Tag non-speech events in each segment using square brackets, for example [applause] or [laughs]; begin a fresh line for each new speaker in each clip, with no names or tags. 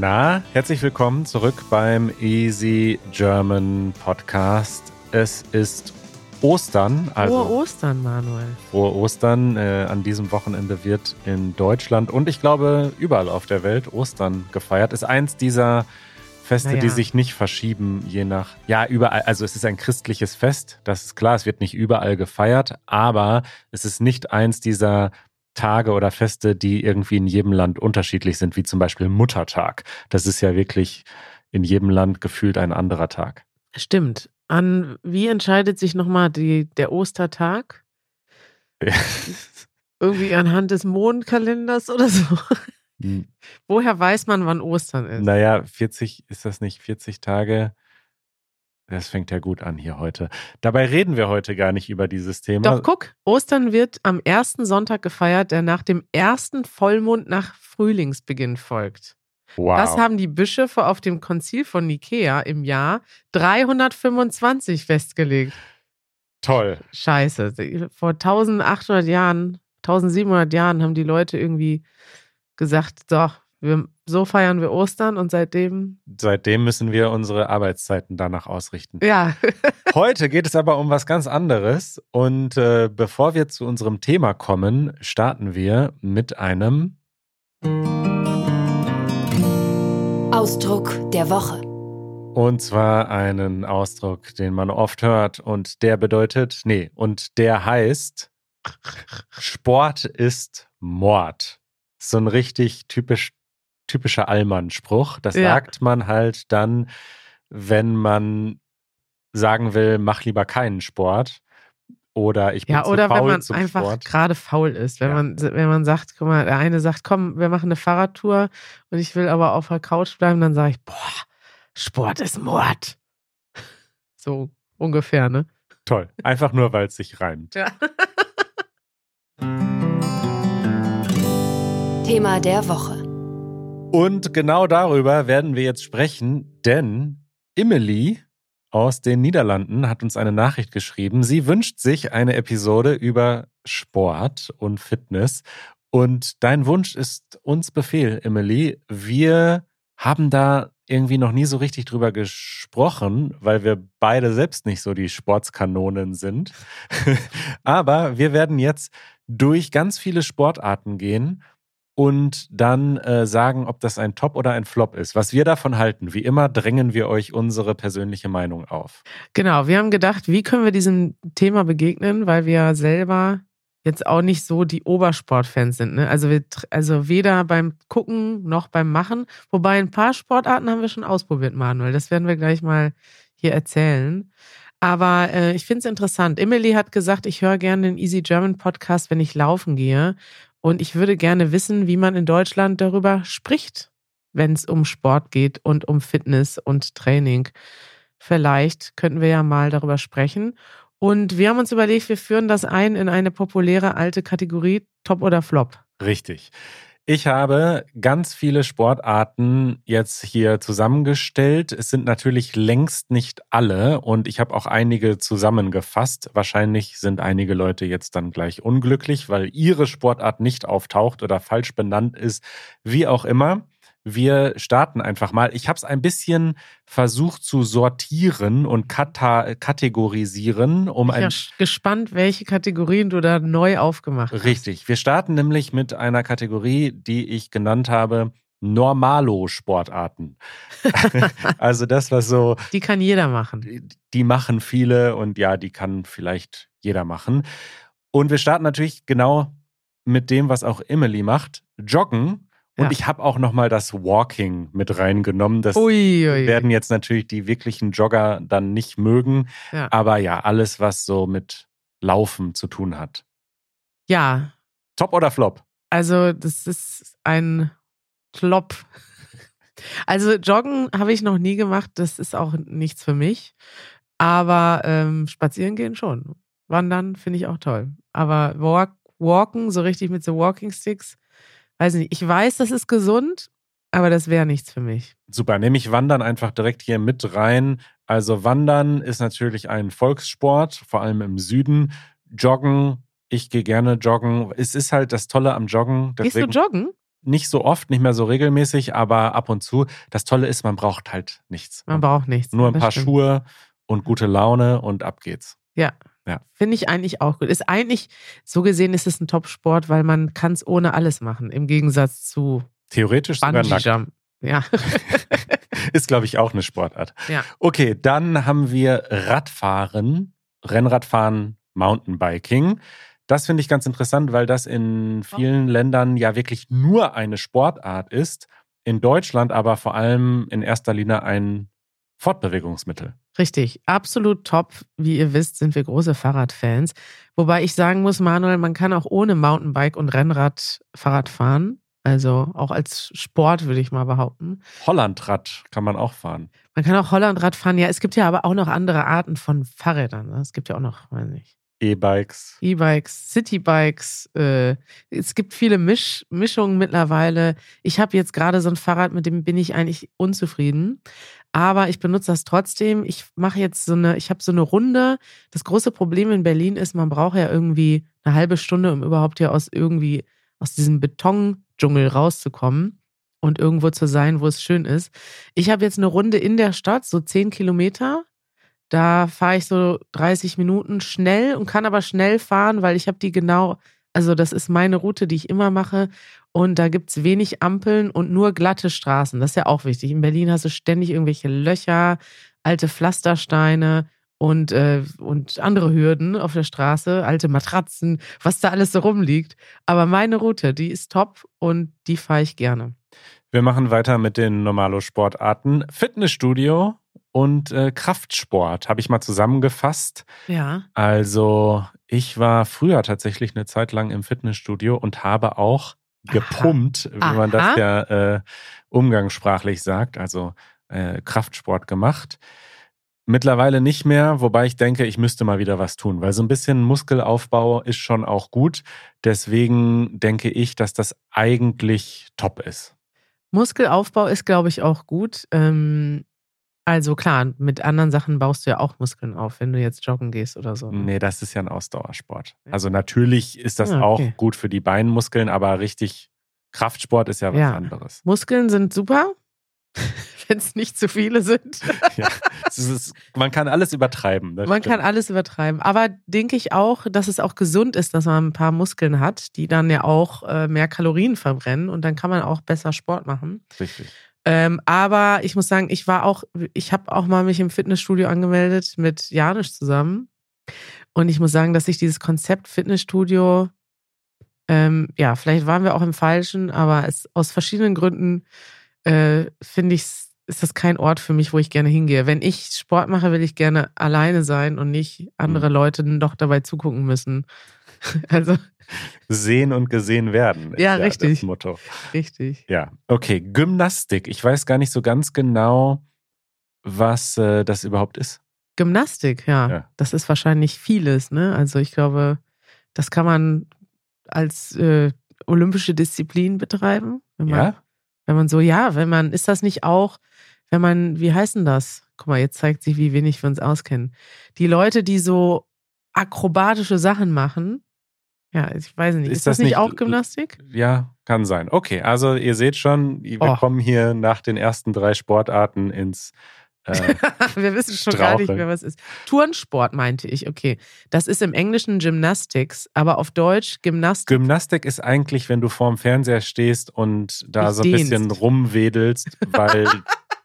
Na?
Herzlich willkommen zurück beim Easy German Podcast. Es ist Ostern. Also
Frohe Ostern, Manuel.
Frohe Ostern. Äh, an diesem Wochenende wird in Deutschland und ich glaube überall auf der Welt Ostern gefeiert. Ist eins dieser Feste,
Naja.
die sich nicht verschieben, je nach. Ja, überall. Also es ist ein christliches Fest, das ist klar. Es wird nicht überall gefeiert, aber es ist nicht eins dieser Tage oder Feste, die irgendwie in jedem Land unterschiedlich sind, wie zum Beispiel Muttertag. Das ist ja wirklich in jedem Land gefühlt ein anderer Tag.
Stimmt. An wie entscheidet sich nochmal die, der Ostertag? [laughs] Irgendwie anhand des Mondkalenders oder so? Woher weiß man, wann Ostern ist?
Naja, 40, ist das nicht 40 Tage? Das fängt ja gut an hier heute. Dabei reden wir heute gar nicht über dieses Thema.
Doch, guck, Ostern wird am ersten Sonntag gefeiert, der nach dem ersten Vollmond nach Frühlingsbeginn folgt.
wow.
Das haben die Bischöfe auf dem Konzil von Nikea im Jahr 325 festgelegt.
Toll.
Scheiße. Vor 1800 Jahren, 1700 Jahren haben die Leute irgendwie gesagt, so, wir, so feiern wir Ostern und seitdem,
Seitdem müssen wir unsere Arbeitszeiten danach ausrichten.
ja, [laughs]
Heute geht es aber um was ganz anderes. Und äh, bevor wir zu unserem Thema kommen, starten wir mit einem
Ausdruck der Woche.
Und zwar einen Ausdruck, den man oft hört und der bedeutet, nee, und der heißt, Sport ist Mord. So ein richtig typisch, typischer Allmann-Spruch. Das
Ja.
sagt man halt dann, wenn man sagen will, mach lieber keinen Sport. Oder ich bin
ja,
zu
oder
faul
wenn man
zum
einfach
Sport.
gerade faul ist. Wenn,
Ja.
man, wenn man sagt, guck mal, der eine sagt, komm, wir machen eine Fahrradtour und ich will aber auf der Couch bleiben, dann sage ich, boah, Sport ist Mord. [laughs] So ungefähr, ne?
Toll. Einfach nur, weil es sich reimt.
Ja.
Thema der Woche.
Und genau darüber werden wir jetzt sprechen, denn Emily aus den Niederlanden hat uns eine Nachricht geschrieben. Sie wünscht sich eine Episode über Sport und Fitness. Und dein Wunsch ist uns Befehl, Emily. Wir haben da irgendwie noch nie so richtig drüber gesprochen, weil wir beide selbst nicht so die Sportskanonen sind. [laughs] Aber wir werden jetzt durch ganz viele Sportarten gehen und dann äh, sagen, ob das ein Top oder ein Flop ist. Was wir davon halten. Wie immer drängen wir euch unsere persönliche Meinung auf.
Genau, wir haben gedacht, wie können wir diesem Thema begegnen, weil wir selber jetzt auch nicht so die Obersportfans sind. Ne? Also, wir, also weder beim Gucken noch beim Machen. Wobei ein paar Sportarten haben wir schon ausprobiert, Manuel. Das werden wir gleich mal hier erzählen. Aber äh, ich finde es interessant. Emily hat gesagt, ich höre gerne den Easy German Podcast, wenn ich laufen gehe. Und ich würde gerne wissen, wie man in Deutschland darüber spricht, wenn es um Sport geht und um Fitness und Training. Vielleicht könnten wir ja mal darüber sprechen. Und wir haben uns überlegt, wir führen das ein in eine populäre alte Kategorie Top oder Flop.
Richtig. Ich habe ganz viele Sportarten jetzt hier zusammengestellt. Es sind natürlich längst nicht alle und ich habe auch einige zusammengefasst. Wahrscheinlich sind einige Leute jetzt dann gleich unglücklich, weil ihre Sportart nicht auftaucht oder falsch benannt ist, wie auch immer. Wir starten einfach mal. Ich habe es ein bisschen versucht zu sortieren und kategorisieren, um
Ich bin
ein
gespannt, welche Kategorien du da neu aufgemacht hast.
Richtig. Wir starten nämlich mit einer Kategorie, die ich genannt habe Normalo-Sportarten. [laughs] also das, was so,
Die kann jeder machen.
die machen viele und ja, die kann vielleicht jeder machen. Und wir starten natürlich genau mit dem, was auch Emily macht, Joggen. Und
Ja.
ich habe auch nochmal das Walking mit reingenommen. Das
Ui, ui,
werden jetzt natürlich die wirklichen Jogger dann nicht mögen.
Ja.
Aber ja, alles, was so mit Laufen zu tun hat.
ja,
Top oder Flop?
also das ist ein Flop. [laughs] Also Joggen habe ich noch nie gemacht, das ist auch nichts für mich. Aber ähm, spazieren gehen schon. Wandern finde ich auch toll. Aber walk, walken, so richtig mit so Walking Sticks, weiß nicht. Ich weiß, das ist gesund, aber das wäre nichts für mich.
Super, nehme ich Wandern einfach direkt hier mit rein. Also Wandern ist natürlich ein Volkssport, vor allem im Süden. Joggen, ich gehe gerne joggen. Es ist halt das Tolle am Joggen.
Gehst du joggen?
nicht so oft, nicht mehr so regelmäßig, aber ab und zu. Das Tolle ist, man braucht halt nichts.
Man braucht nichts.
Nur ein paar
stimmt.
Schuhe und gute Laune und ab geht's.
Ja.
Ja.
Finde ich eigentlich auch gut. Ist eigentlich, so gesehen ist es ein Top-Sport, weil man kann es ohne alles machen, im Gegensatz zu
Theoretisch sogar nackt.
Bungee-Jump. Ja. [laughs]
Ist, glaube ich, auch eine Sportart.
Ja.
Okay, dann haben wir Radfahren, Rennradfahren, Mountainbiking. Das finde ich ganz interessant, weil das in vielen Ländern ja wirklich nur eine Sportart ist. In Deutschland aber vor allem in erster Linie ein Fortbewegungsmittel.
Richtig, absolut top. Wie ihr wisst, sind wir große Fahrradfans. Wobei ich sagen muss, Manuel, man kann auch ohne Mountainbike und Rennrad Fahrrad fahren. Also auch als Sport würde ich mal behaupten.
Hollandrad kann man auch fahren.
Man kann auch Hollandrad fahren. Ja, es gibt ja aber auch noch andere Arten von Fahrrädern. ne? Es gibt ja auch noch, weiß nicht,
E-Bikes.
E-Bikes, Citybikes. Äh, es gibt viele Misch Mischungen mittlerweile. Ich habe jetzt gerade so ein Fahrrad, mit dem bin ich eigentlich unzufrieden. Aber ich benutze das trotzdem. Ich mache jetzt so eine, ich habe so eine Runde. Das große Problem in Berlin ist, man braucht ja irgendwie eine halbe Stunde, um überhaupt hier aus irgendwie aus diesem Betondschungel rauszukommen und irgendwo zu sein, wo es schön ist. Ich habe jetzt eine Runde in der Stadt, so zehn Kilometer. Da fahre ich so 30 Minuten schnell und kann aber schnell fahren, weil ich habe die genau, also das ist meine Route, die ich immer mache. Und da gibt es wenig Ampeln und nur glatte Straßen. Das ist ja auch wichtig. In Berlin hast du ständig irgendwelche Löcher, alte Pflastersteine und, äh, und andere Hürden auf der Straße, alte Matratzen, was da alles so rumliegt. Aber meine Route, die ist top und die fahre ich gerne.
Wir machen weiter mit den Normalo-Sportarten. Fitnessstudio und äh, Kraftsport habe ich mal zusammengefasst.
Ja.
Also ich war früher tatsächlich eine Zeit lang im Fitnessstudio und habe auch gepumpt, wie man das
Aha.
ja äh, umgangssprachlich sagt, also äh, Kraftsport gemacht. Mittlerweile nicht mehr, wobei ich denke, ich müsste mal wieder was tun, weil so ein bisschen Muskelaufbau ist schon auch gut. Deswegen denke ich, dass das eigentlich top ist.
Muskelaufbau ist, glaube ich, auch gut. Ähm, also klar, mit anderen Sachen baust du ja auch Muskeln auf, wenn du jetzt joggen gehst oder so. ne?
Nee, das ist ja ein Ausdauersport. Also natürlich ist das
Ah,
auch
okay.
gut für die Beinmuskeln, aber richtig Kraftsport ist ja was
Ja.
anderes.
Muskeln sind super, [laughs] wenn es nicht zu viele sind. [laughs]
Ja. Ist, man kann alles übertreiben.
Man
stimmt.
kann alles übertreiben. Aber denke ich auch, dass es auch gesund ist, dass man ein paar Muskeln hat, die dann ja auch äh, mehr Kalorien verbrennen und dann kann man auch besser Sport machen.
Richtig.
Ähm, aber ich muss sagen, ich war auch, ich habe auch mal mich im Fitnessstudio angemeldet mit Janisch zusammen. Und ich muss sagen, dass ich dieses Konzept Fitnessstudio, ähm, ja, vielleicht waren wir auch im Falschen, aber es aus verschiedenen Gründen äh, finde ich, ist das kein Ort für mich, wo ich gerne hingehe. Wenn ich Sport mache, will ich gerne alleine sein und nicht andere
Mhm.
Leute noch dabei zugucken müssen. [laughs] Also,
Sehen und gesehen werden. ist
Ja, richtig.
Das Motto.
richtig.
Ja, okay. Gymnastik. Ich weiß gar nicht so ganz genau, was äh, das überhaupt ist.
Gymnastik, ja.
Ja.
Das ist wahrscheinlich vieles, ne? Also ich glaube, das kann man als äh, olympische Disziplin betreiben. Wenn man,
Ja?
wenn man so, ja, wenn man, ist das nicht auch, wenn man, wie heißt denn das? Guck mal, jetzt zeigt sich, wie wenig wir uns auskennen. Die Leute, die so akrobatische Sachen machen, ja, ich weiß nicht,
Ist
ist, das,
das
nicht auch Gymnastik?
Ja, kann sein. Okay, also ihr seht schon, wir
Oh.
kommen hier nach den ersten drei Sportarten ins äh, [laughs]
Wir wissen schon gar nicht
Straucheln.
mehr, was ist. Turnsport meinte ich, okay. Das ist im Englischen Gymnastics, aber auf Deutsch Gymnastik.
Gymnastik ist eigentlich, wenn du vorm Fernseher stehst und da
Dich
so ein bisschen
dehnst.
rumwedelst, [laughs] weil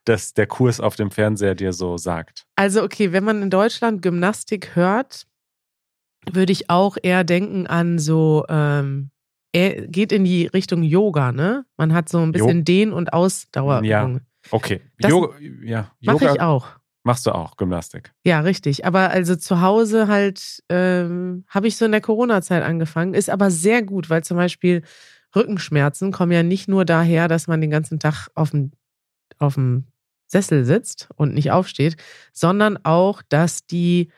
das der Kurs auf dem Fernseher dir so sagt.
Also, okay, wenn man in Deutschland Gymnastik hört, würde ich auch eher denken an so, ähm, er geht in die Richtung Yoga, ne? Man hat so ein bisschen
Jo-
Dehn- und Ausdauerübungen.
Okay,
Das
Yoga, ja,
Mache
Yoga
ich auch.
machst du auch, Gymnastik.
Ja, richtig. Aber also zu Hause halt ähm, habe ich so in der Corona-Zeit angefangen. Ist aber sehr gut, weil zum Beispiel Rückenschmerzen kommen ja nicht nur daher, dass man den ganzen Tag auf dem, auf dem Sessel sitzt und nicht aufsteht, sondern auch, dass die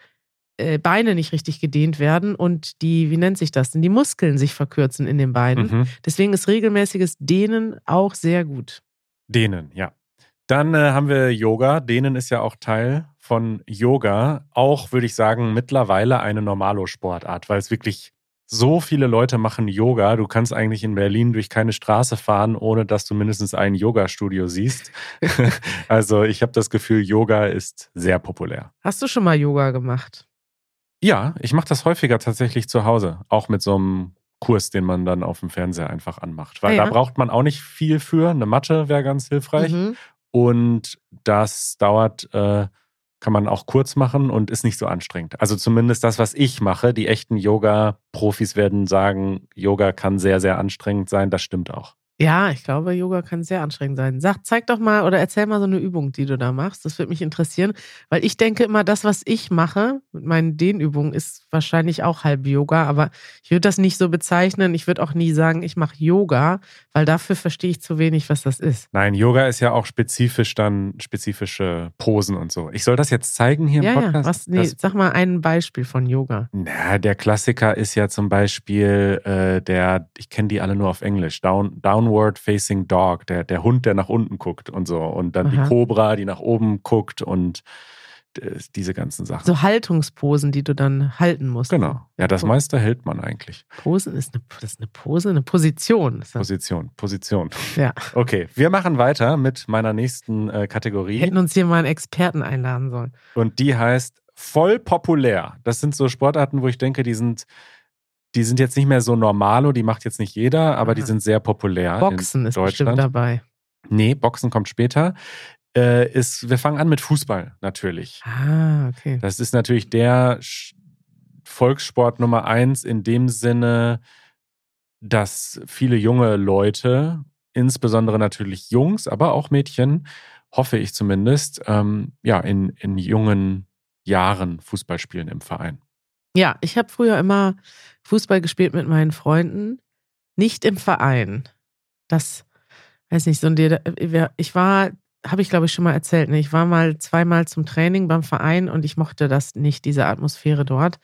Beine nicht richtig gedehnt werden und die, wie nennt sich das denn, die Muskeln sich verkürzen in den Beinen.
Mhm.
Deswegen ist regelmäßiges Dehnen auch sehr gut.
Dehnen, ja. Dann äh, haben wir Yoga. Dehnen ist ja auch Teil von Yoga. Auch, würde ich sagen, mittlerweile eine Normalo-Sportart, weil es wirklich so viele Leute machen Yoga. Du kannst eigentlich in Berlin durch keine Straße fahren, ohne dass du mindestens ein Yoga-Studio siehst. [laughs] [laughs] also ich habe das Gefühl, Yoga ist sehr populär.
Hast du schon mal Yoga gemacht?
Ja, ich mache das häufiger tatsächlich zu Hause, auch mit so einem Kurs, den man dann auf dem Fernseher einfach anmacht. Weil
Ah, ja.
da braucht man auch nicht viel für. Eine Matte wäre ganz hilfreich.
Mhm.
Und das dauert, äh, kann man auch kurz machen und ist nicht so anstrengend. Also zumindest das, was ich mache. Die echten Yoga-Profis werden sagen, Yoga kann sehr, sehr anstrengend sein. Das stimmt auch.
Ja, ich glaube, Yoga kann sehr anstrengend sein. Sag, zeig doch mal oder erzähl mal so eine Übung, die du da machst. Das würde mich interessieren, weil ich denke immer, das, was ich mache mit meinen Dehnübungen, ist wahrscheinlich auch halb Yoga, aber ich würde das nicht so bezeichnen. Ich würde auch nie sagen, ich mache Yoga, weil dafür verstehe ich zu wenig, was das ist.
Nein, Yoga ist ja auch spezifisch dann spezifische Posen und so. Ich soll das jetzt zeigen hier im
Ja, ja.
Podcast?
Was, nee,
Das-
sag mal ein Beispiel von Yoga.
Na, der Klassiker ist ja zum Beispiel äh, der, ich kenne die alle nur auf Englisch, Down, Downward Facing Dog, der, der Hund, der nach unten guckt und so. Und dann
Aha.
die Cobra, die nach oben guckt und äh, diese ganzen Sachen.
So Haltungsposen, die du dann halten musst.
Genau. Ja, das meiste hält man eigentlich.
Posen ist eine, das ist eine Pose, eine Position.
Position, Position.
Ja.
Okay, wir machen weiter mit meiner nächsten äh, Kategorie.
Hätten uns hier mal einen Experten einladen sollen.
Und die heißt voll populär. Das sind so Sportarten, wo ich denke, die sind, die sind jetzt nicht mehr so normalo, die macht jetzt nicht jeder, aber die
Aha.
sind sehr populär.
Boxen ist bestimmt dabei.
Nee, Boxen kommt später. Äh, ist, wir fangen an mit Fußball natürlich.
Ah, okay.
Das ist natürlich der Volkssport Nummer eins in dem Sinne, dass viele junge Leute, insbesondere natürlich Jungs, aber auch Mädchen, hoffe ich zumindest, ähm, ja, in, in jungen Jahren Fußball spielen im Verein.
Ja, ich habe früher immer Fußball gespielt mit meinen Freunden, nicht im Verein. Das, weiß nicht, so ein, wir- ich war, habe ich glaube ich schon mal erzählt, ne? ich war mal zweimal zum Training beim Verein und ich mochte das nicht, diese Atmosphäre dort.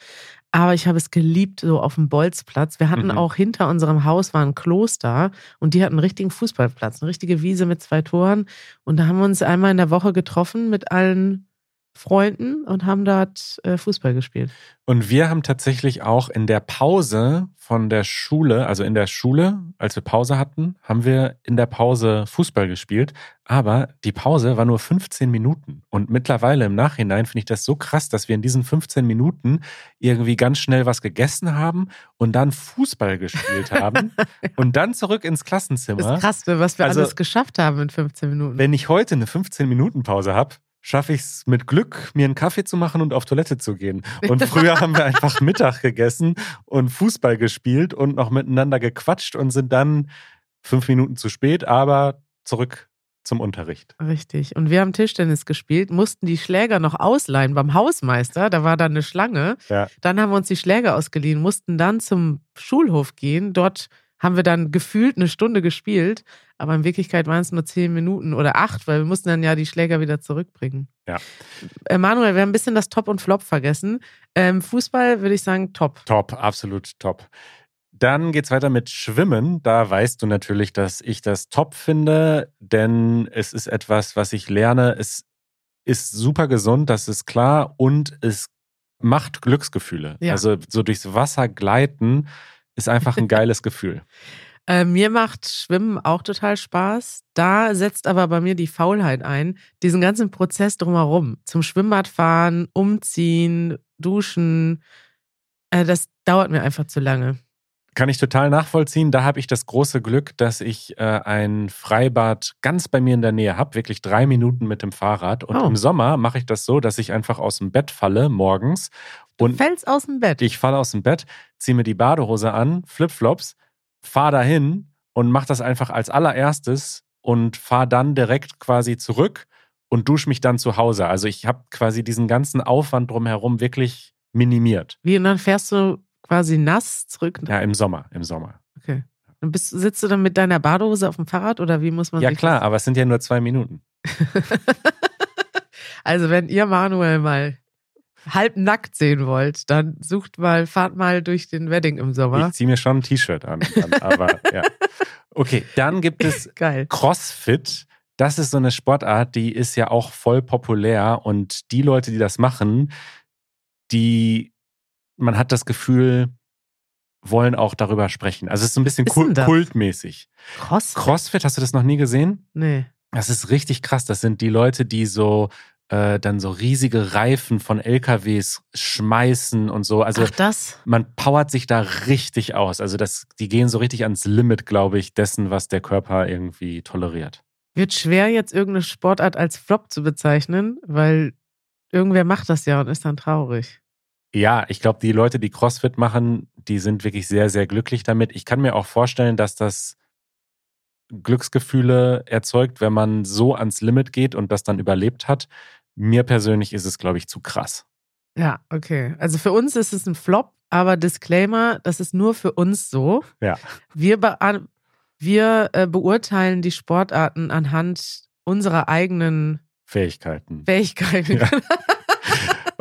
Aber ich habe es geliebt, so auf dem Bolzplatz. Wir hatten
Mhm.
auch hinter unserem Haus war ein Kloster und die hatten einen richtigen Fußballplatz, eine richtige Wiese mit zwei Toren. Und da haben wir uns einmal in der Woche getroffen mit allen Freunden und haben dort äh, Fußball gespielt.
Und wir haben tatsächlich auch in der Pause von der Schule, also in der Schule, als wir Pause hatten, haben wir in der Pause Fußball gespielt. Aber die Pause war nur 15 Minuten. Und mittlerweile im Nachhinein finde ich das so krass, dass wir in diesen 15 Minuten irgendwie ganz schnell was gegessen haben und dann Fußball gespielt haben [laughs] und dann zurück ins
Das
Klassenzimmer.
ist krass, was wir
Also-
alles geschafft haben in 15 Minuten.
Wenn ich heute eine 15-Minuten-Pause habe, schaffe ich es mit Glück, mir einen Kaffee zu machen und auf Toilette zu gehen. [laughs] Und früher haben wir einfach Mittag gegessen und Fußball gespielt und noch miteinander gequatscht und sind dann fünf Minuten zu spät, aber zurück zum Unterricht.
Richtig. Und wir haben Tischtennis gespielt, mussten die Schläger noch ausleihen beim Hausmeister. Da war dann eine Schlange.
Ja.
Dann haben wir uns die Schläger ausgeliehen, mussten dann zum Schulhof gehen. Dort haben wir dann gefühlt eine Stunde gespielt. Aber in Wirklichkeit waren es nur zehn Minuten oder acht, weil wir mussten dann ja die Schläger wieder zurückbringen.
Ja.
Äh, Manuel, wir haben ein bisschen das Top und Flop vergessen. Ähm, Fußball würde ich sagen Top.
Top, absolut top. Dann geht's weiter mit Schwimmen. Da weißt du natürlich, dass ich das top finde, denn es ist etwas, was ich lerne. Es ist super gesund, das ist klar, und es macht Glücksgefühle.
Ja.
Also so durchs Wasser gleiten ist einfach ein geiles [laughs] Gefühl.
Äh, mir macht Schwimmen auch total Spaß. Da setzt aber bei mir die Faulheit ein. Diesen ganzen Prozess drumherum. Zum Schwimmbad fahren, umziehen, duschen. Äh, das dauert mir einfach zu lange.
Kann ich total nachvollziehen. Da habe ich das große Glück, dass ich äh, ein Freibad ganz bei mir in der Nähe habe, wirklich drei Minuten mit dem Fahrrad. Und
Oh.
im Sommer mache ich das so, dass ich einfach aus dem Bett falle morgens und
Fällst aus dem Bett.
Ich falle aus dem Bett, ziehe mir die Badehose an, Flipflops, fahre dahin und mache das einfach als allererstes und fahre dann direkt quasi zurück und dusche mich dann zu Hause. Also ich habe quasi diesen ganzen Aufwand drumherum wirklich minimiert.
Wie, und dann fährst du quasi nass zurück.
Ja, im Sommer, im Sommer.
Okay. Und bist, sitzt du dann mit deiner Badehose auf dem Fahrrad oder wie muss man
Ja klar, aber es sind ja nur zwei Minuten.
Das [laughs] also wenn ihr Manuel mal halb nackt sehen wollt, dann sucht mal, fahrt mal durch den Wedding im Sommer.
Ich ziehe mir schon ein T-Shirt an. Dann, aber ja. Okay, dann gibt es [laughs]
Geil.
CrossFit, das ist so eine Sportart, die ist ja auch voll populär und die Leute, die das machen, die, man hat das Gefühl, wollen auch darüber sprechen. Also es ist so ein bisschen
das?
kultmäßig.
Cross?
CrossFit, hast du das noch nie gesehen?
Nee.
Das ist richtig krass. Das sind die Leute, die so äh, dann so riesige Reifen von LKWs schmeißen und so. Also
Ach, das?
man powert sich da richtig aus. Also das, die gehen so richtig ans Limit, glaube ich, dessen, was der Körper irgendwie toleriert.
Wird schwer, jetzt irgendeine Sportart als Flop zu bezeichnen, weil irgendwer macht das ja und ist dann traurig.
Ja, ich glaube, die Leute, die CrossFit machen, die sind wirklich sehr, sehr glücklich damit. Ich kann mir auch vorstellen, dass das Glücksgefühle erzeugt, wenn man so ans Limit geht und das dann überlebt hat. Mir persönlich ist es, glaube ich, zu krass.
Ja, okay. Also für uns ist es ein Flop, aber Disclaimer, das ist nur für uns so.
Ja.
Wir, be wir äh, beurteilen die Sportarten anhand unserer eigenen
Fähigkeiten.
Fähigkeiten.
Ja. [laughs]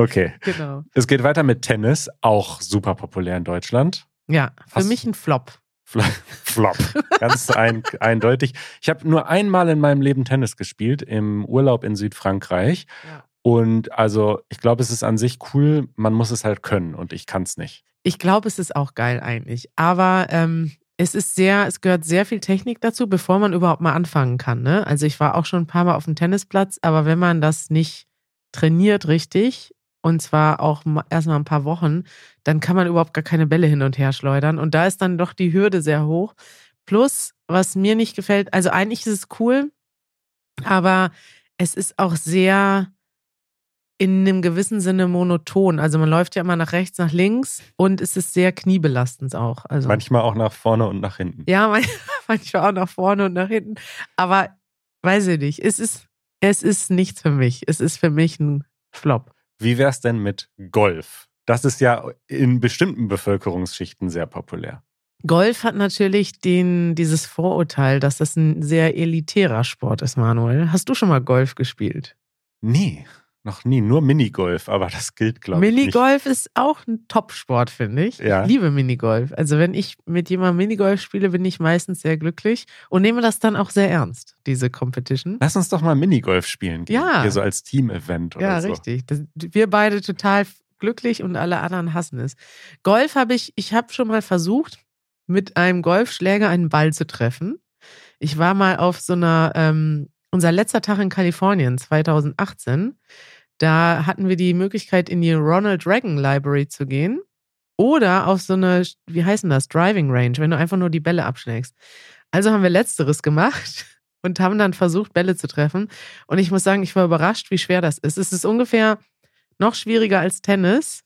Okay.
genau.
Es geht weiter mit Tennis, auch super populär in Deutschland.
Ja, für
Hast-
mich ein Flop.
Fl- [laughs] Flop. Ganz ein, eindeutig. Ich habe nur einmal in meinem Leben Tennis gespielt, im Urlaub in Südfrankreich.
Ja.
Und also, ich glaube, es ist an sich cool, man muss es halt können und ich kann es nicht.
Ich glaube, es ist auch geil eigentlich. Aber ähm, es ist sehr, es gehört sehr viel Technik dazu, bevor man überhaupt mal anfangen kann. Ne? Also ich war auch schon ein paar Mal auf dem Tennisplatz, aber wenn man das nicht trainiert richtig, und zwar auch ma- erstmal ein paar Wochen, dann kann man überhaupt gar keine Bälle hin und her schleudern. Und da ist dann doch die Hürde sehr hoch. Plus, was mir nicht gefällt, also eigentlich ist es cool, aber es ist auch sehr in einem gewissen Sinne monoton. Also man läuft ja immer nach rechts, nach links und es ist sehr kniebelastend auch. Also
Manchmal auch nach vorne und nach hinten.
ja, [laughs] man- manchmal auch nach vorne und nach hinten. Aber weiß ich nicht. Es ist, es ist nichts für mich. Es ist für mich ein Flop.
Wie wäre es denn mit Golf? Das ist ja in bestimmten Bevölkerungsschichten sehr populär.
Golf hat natürlich den, dieses Vorurteil, dass das ein sehr elitärer Sport ist, Manuel. Hast du schon mal Golf gespielt?
Nee, noch nie. Nur Minigolf, aber das gilt, glaube ich.
Minigolf ist auch ein Top-Sport, finde ich.
Ja.
Ich liebe Minigolf. Also wenn ich mit jemandem Minigolf spiele, bin ich meistens sehr glücklich und nehme das dann auch sehr ernst, diese Competition.
Lass uns doch mal Minigolf spielen gehen.
Ja.
Hier so als Team-Event oder
Ja,
so.
richtig. Das, wir beide total glücklich und alle anderen hassen es. Golf habe ich, ich habe schon mal versucht, mit einem Golfschläger einen Ball zu treffen. Ich war mal auf so einer, ähm, unser letzter Tag in Kalifornien 2018. Da hatten wir die Möglichkeit, in die Ronald Reagan Library zu gehen. Oder auf so eine, wie heißt denn das, Driving Range, wenn du einfach nur die Bälle abschlägst. Also haben wir Letzteres gemacht [laughs] und haben dann versucht, Bälle zu treffen. Und ich muss sagen, ich war überrascht, wie schwer das ist. Es ist ungefähr noch schwieriger als Tennis.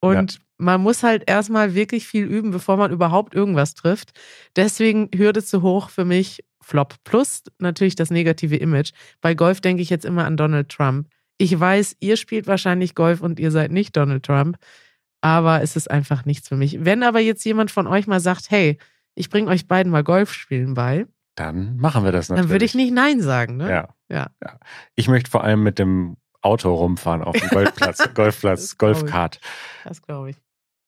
Und man muss halt erstmal wirklich viel üben, bevor man überhaupt irgendwas trifft. Deswegen Hürde zu hoch für mich Flop. Plus natürlich das negative Image. Bei Golf denke ich jetzt immer an Donald Trump. Ich weiß, ihr spielt wahrscheinlich Golf und ihr seid nicht Donald Trump. Aber es ist einfach nichts für mich. Wenn aber jetzt jemand von euch mal sagt, hey, ich bringe euch beiden mal Golf spielen bei,
Dann machen wir das natürlich.
dann würde ich nicht Nein sagen. Ne?
Ja.
Ja.
ja. Ich möchte vor allem mit dem Auto rumfahren auf dem Golfplatz, [laughs] Golfplatz. Golfkart.
Das glaube ich.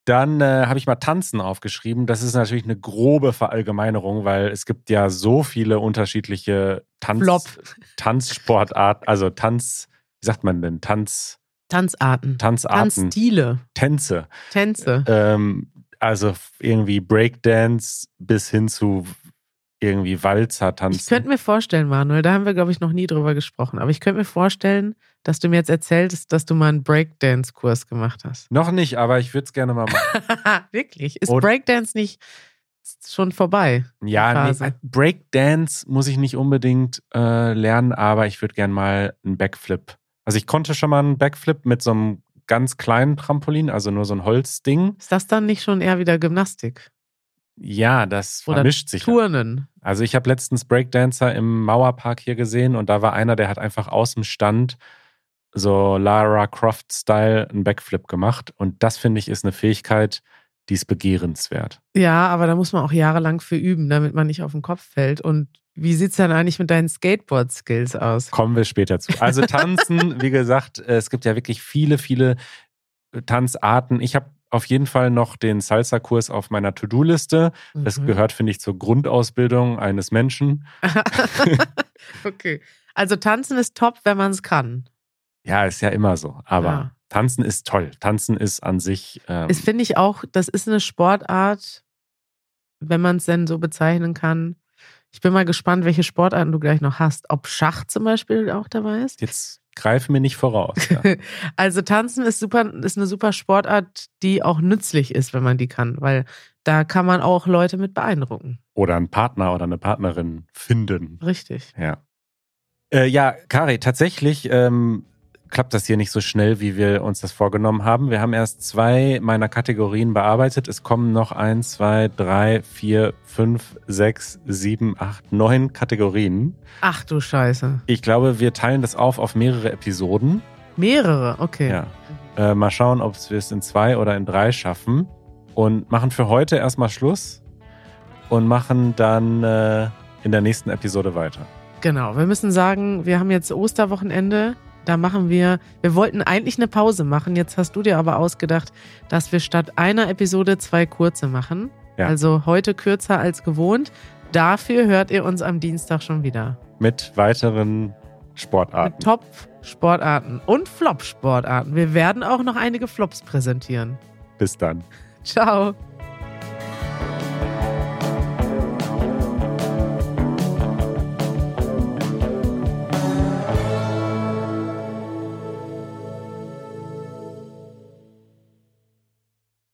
Dann äh, habe ich mal Tanzen aufgeschrieben. Das ist natürlich eine grobe Verallgemeinerung, weil es gibt ja so viele unterschiedliche Tanz,
Flop.
Tanzsportarten, also Tanz, wie sagt man denn? Tanz,
Tanzarten.
Tanzarten,
Tanzstile.
Tänze.
Tänze.
Ähm, also irgendwie Breakdance bis hin zu irgendwie Walzer tanzen.
Ich könnte mir vorstellen, Manuel, da haben wir, glaube ich, noch nie drüber gesprochen, aber ich könnte mir vorstellen, dass du mir jetzt erzählst, dass du mal einen Breakdance-Kurs gemacht hast.
Noch nicht, aber ich würde es gerne mal machen. [laughs]
Wirklich? Ist
Und-
Breakdance nicht schon vorbei?
Ja, nee, Breakdance muss ich nicht unbedingt äh, lernen, aber ich würde gern mal einen Backflip. Also ich konnte schon mal einen Backflip mit so einem ganz kleinen Trampolin, also nur so ein Holzding.
Ist das dann nicht schon eher wieder Gymnastik?
Ja, das
Oder
vermischt sich. ja.
Turnen?
Also ich habe letztens Breakdancer im Mauerpark hier gesehen und da war einer, der hat einfach aus dem Stand so Lara Croft-Style einen Backflip gemacht. Und das finde ich ist eine Fähigkeit, die ist begehrenswert.
Ja, aber da muss man auch jahrelang für üben, damit man nicht auf den Kopf fällt. Und wie sieht es dann eigentlich mit deinen Skateboard-Skills aus?
Kommen wir später zu. Also tanzen, [laughs] wie gesagt, äh, es gibt ja wirklich viele, viele Tanzarten. Ich habe auf jeden Fall noch den Salsa-Kurs auf meiner To-Do-Liste. Das
Mhm.
gehört, finde ich, zur Grundausbildung eines Menschen. [laughs] [laughs]
okay. Also tanzen ist top, wenn man es kann.
Ja, ist ja immer so. Aber
Ja.
Tanzen ist toll. Tanzen ist an sich. Ähm,
Es finde ich auch, das ist eine Sportart, wenn man es denn so bezeichnen kann. Ich bin mal gespannt, welche Sportarten du gleich noch hast. Ob Schach zum Beispiel auch dabei ist.
jetzt greif mir nicht voraus. Ja. [laughs]
Also Tanzen ist super, ist eine super Sportart, die auch nützlich ist, wenn man die kann, weil da kann man auch Leute mit beeindrucken.
oder einen Partner oder eine Partnerin finden.
Richtig.
Ja. Äh, ja, Kari, tatsächlich ähm, klappt das hier nicht so schnell, wie wir uns das vorgenommen haben. Wir haben erst zwei meiner Kategorien bearbeitet. Es kommen noch eins, zwei, drei, vier, fünf, sechs, sieben, acht, neun Kategorien.
Ach du Scheiße.
Ich glaube, wir teilen das auf auf mehrere Episoden.
Mehrere, okay.
Ja. Äh, mal schauen, ob wir es in zwei oder in drei schaffen. Und machen für heute erstmal Schluss und machen dann äh, in der nächsten Episode weiter.
Genau, wir müssen sagen, wir haben jetzt Osterwochenende. Da machen wir, wir wollten eigentlich eine Pause machen. Jetzt hast du dir aber ausgedacht, dass wir statt einer Episode zwei kurze machen.
Ja.
Also heute kürzer als gewohnt. Dafür hört ihr uns am Dienstag schon wieder.
Mit weiteren
Mit
Sportarten.
Top-Sportarten und Flop-Sportarten. Wir werden auch noch einige Flops präsentieren.
Bis dann.
Ciao.